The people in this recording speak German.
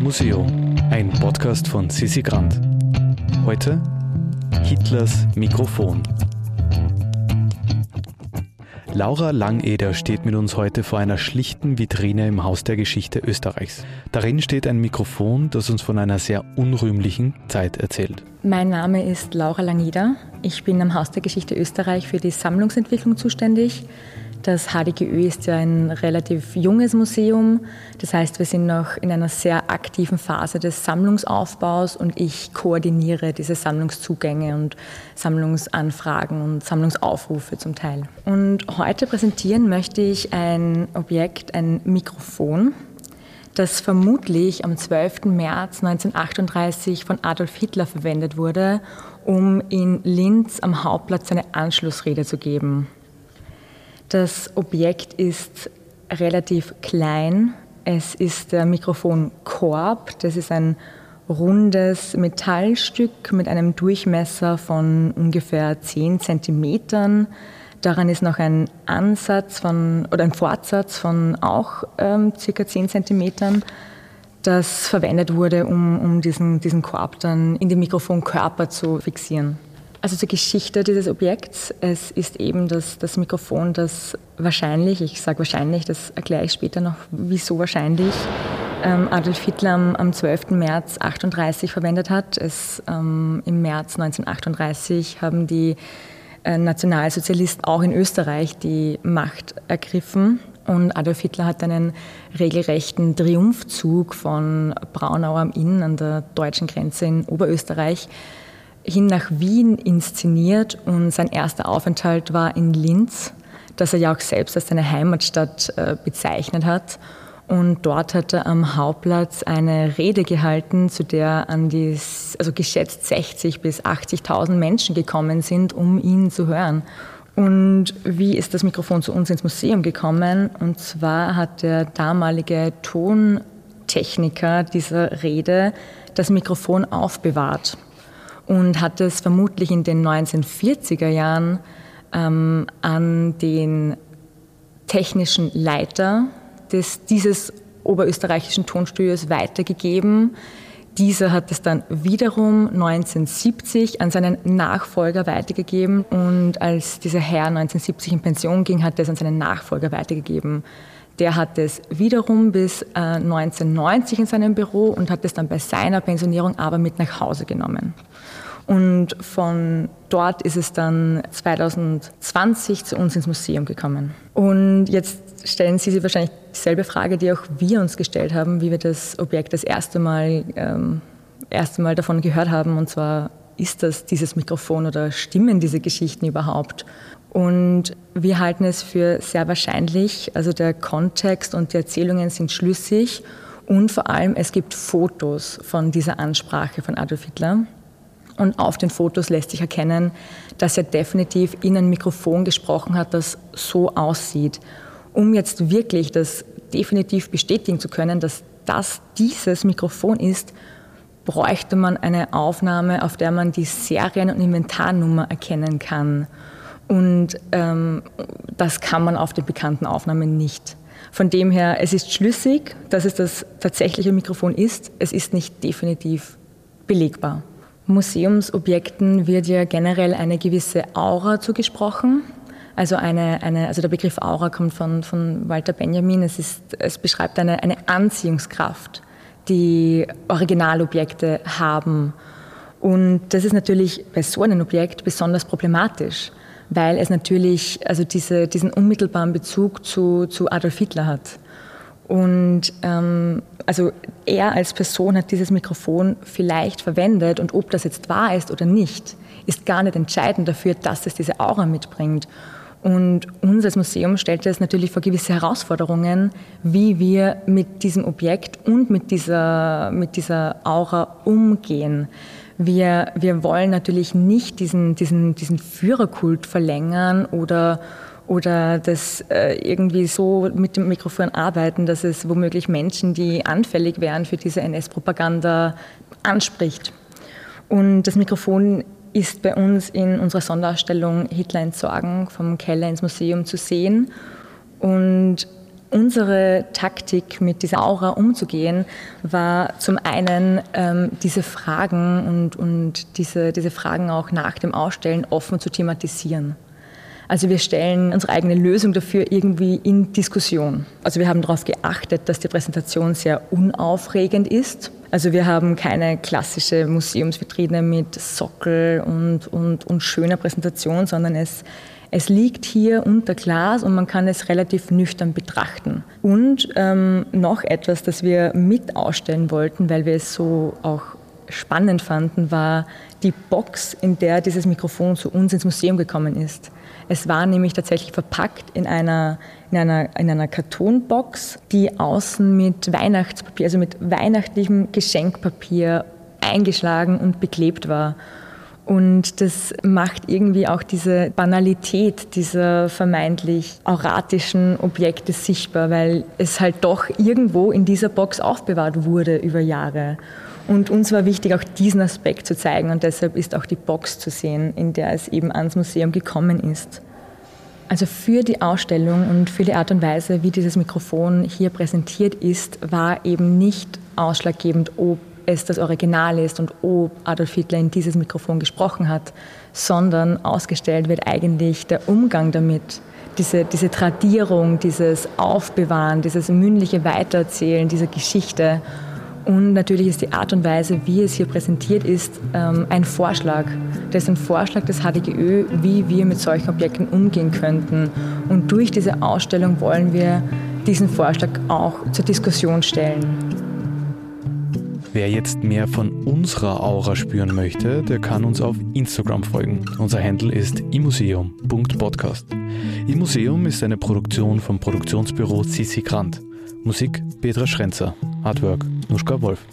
Museum, ein Podcast von Sissi Grant. Heute Hitlers Mikrofon. Laura Langeder steht mit uns heute vor einer schlichten Vitrine im Haus der Geschichte Österreichs. Darin steht ein Mikrofon, das uns von einer sehr unrühmlichen Zeit erzählt. Mein Name ist Laura Langeder. Ich bin am Haus der Geschichte Österreich für die Sammlungsentwicklung zuständig. Das HDGÖ ist ja ein relativ junges Museum. Das heißt, wir sind noch in einer sehr aktiven Phase des Sammlungsaufbaus und ich koordiniere diese Sammlungszugänge und Sammlungsanfragen und Sammlungsaufrufe zum Teil. Und heute präsentieren möchte ich ein Objekt, ein Mikrofon, das vermutlich am 12. März 1938 von Adolf Hitler verwendet wurde, um in Linz am Hauptplatz seine Anschlussrede zu geben. Das Objekt ist relativ klein. Es ist der Mikrofonkorb. Das ist ein rundes Metallstück mit einem Durchmesser von ungefähr 10 Zentimetern. Daran ist noch ein Ansatz von, oder ein Fortsatz von auch ähm, circa 10 Zentimetern, das verwendet wurde, um, um diesen, diesen Korb dann in den Mikrofonkörper zu fixieren. Also zur Geschichte dieses Objekts. Es ist eben das, das Mikrofon, das wahrscheinlich, ich sage wahrscheinlich, das erkläre ich später noch, wieso wahrscheinlich, ähm, Adolf Hitler am, am 12. März 1938 verwendet hat. Es, ähm, Im März 1938 haben die äh, Nationalsozialisten auch in Österreich die Macht ergriffen. Und Adolf Hitler hat einen regelrechten Triumphzug von Braunau am Inn an der deutschen Grenze in Oberösterreich hin nach Wien inszeniert und sein erster Aufenthalt war in Linz, das er ja auch selbst als seine Heimatstadt äh, bezeichnet hat. Und dort hat er am Hauptplatz eine Rede gehalten, zu der an die, also geschätzt 60 bis 80.000 Menschen gekommen sind, um ihn zu hören. Und wie ist das Mikrofon zu uns ins Museum gekommen? Und zwar hat der damalige Tontechniker dieser Rede das Mikrofon aufbewahrt und hat es vermutlich in den 1940er Jahren ähm, an den technischen Leiter des, dieses oberösterreichischen Tonstudios weitergegeben. Dieser hat es dann wiederum 1970 an seinen Nachfolger weitergegeben und als dieser Herr 1970 in Pension ging, hat er es an seinen Nachfolger weitergegeben. Der hat es wiederum bis äh, 1990 in seinem Büro und hat es dann bei seiner Pensionierung aber mit nach Hause genommen. Und von dort ist es dann 2020 zu uns ins Museum gekommen. Und jetzt stellen Sie sich wahrscheinlich dieselbe Frage, die auch wir uns gestellt haben, wie wir das Objekt das erste Mal, ähm, erste Mal davon gehört haben. Und zwar, ist das dieses Mikrofon oder stimmen diese Geschichten überhaupt? Und wir halten es für sehr wahrscheinlich. Also der Kontext und die Erzählungen sind schlüssig. Und vor allem, es gibt Fotos von dieser Ansprache von Adolf Hitler. Und auf den Fotos lässt sich erkennen, dass er definitiv in ein Mikrofon gesprochen hat, das so aussieht. Um jetzt wirklich das definitiv bestätigen zu können, dass das dieses Mikrofon ist, bräuchte man eine Aufnahme, auf der man die Serien- und Inventarnummer erkennen kann. Und ähm, das kann man auf den bekannten Aufnahmen nicht. Von dem her, es ist schlüssig, dass es das tatsächliche Mikrofon ist. Es ist nicht definitiv belegbar. Museumsobjekten wird ja generell eine gewisse Aura zugesprochen. Also, eine, eine, also der Begriff Aura kommt von, von Walter Benjamin. Es, ist, es beschreibt eine, eine Anziehungskraft, die Originalobjekte haben. Und das ist natürlich bei so einem Objekt besonders problematisch, weil es natürlich also diese, diesen unmittelbaren Bezug zu, zu Adolf Hitler hat. Und ähm, also er als Person hat dieses Mikrofon vielleicht verwendet und ob das jetzt wahr ist oder nicht, ist gar nicht entscheidend dafür, dass es diese Aura mitbringt. Und uns als Museum stellt es natürlich vor gewisse Herausforderungen, wie wir mit diesem Objekt und mit dieser, mit dieser Aura umgehen. Wir, wir wollen natürlich nicht diesen, diesen, diesen Führerkult verlängern oder oder das äh, irgendwie so mit dem Mikrofon arbeiten, dass es womöglich Menschen, die anfällig wären für diese NS-Propaganda, anspricht. Und das Mikrofon ist bei uns in unserer Sonderausstellung Hitler entsorgen vom Keller ins Museum zu sehen. Und Unsere Taktik, mit dieser Aura umzugehen, war zum einen ähm, diese Fragen und, und diese, diese Fragen auch nach dem Ausstellen offen zu thematisieren. Also wir stellen unsere eigene Lösung dafür irgendwie in Diskussion. Also wir haben darauf geachtet, dass die Präsentation sehr unaufregend ist. Also wir haben keine klassische Museumsvitrine mit Sockel und, und, und schöner Präsentation, sondern es es liegt hier unter Glas und man kann es relativ nüchtern betrachten. Und ähm, noch etwas, das wir mit ausstellen wollten, weil wir es so auch spannend fanden, war die Box, in der dieses Mikrofon zu uns ins Museum gekommen ist. Es war nämlich tatsächlich verpackt in einer, in einer, in einer Kartonbox, die außen mit Weihnachtspapier, also mit weihnachtlichem Geschenkpapier eingeschlagen und beklebt war. Und das macht irgendwie auch diese Banalität dieser vermeintlich auratischen Objekte sichtbar, weil es halt doch irgendwo in dieser Box aufbewahrt wurde über Jahre. Und uns war wichtig, auch diesen Aspekt zu zeigen und deshalb ist auch die Box zu sehen, in der es eben ans Museum gekommen ist. Also für die Ausstellung und für die Art und Weise, wie dieses Mikrofon hier präsentiert ist, war eben nicht ausschlaggebend, ob es das Original ist und ob Adolf Hitler in dieses Mikrofon gesprochen hat, sondern ausgestellt wird eigentlich der Umgang damit, diese, diese Tradierung, dieses Aufbewahren, dieses mündliche Weitererzählen dieser Geschichte. Und natürlich ist die Art und Weise, wie es hier präsentiert ist, ähm, ein Vorschlag. Das ist ein Vorschlag des HDGÖ, wie wir mit solchen Objekten umgehen könnten. Und durch diese Ausstellung wollen wir diesen Vorschlag auch zur Diskussion stellen. Wer jetzt mehr von unserer Aura spüren möchte, der kann uns auf Instagram folgen. Unser Handle ist imuseum.podcast. Imuseum ist eine Produktion vom Produktionsbüro Sissi Grant. Musik Petra Schrenzer. Artwork Nuschka Wolf.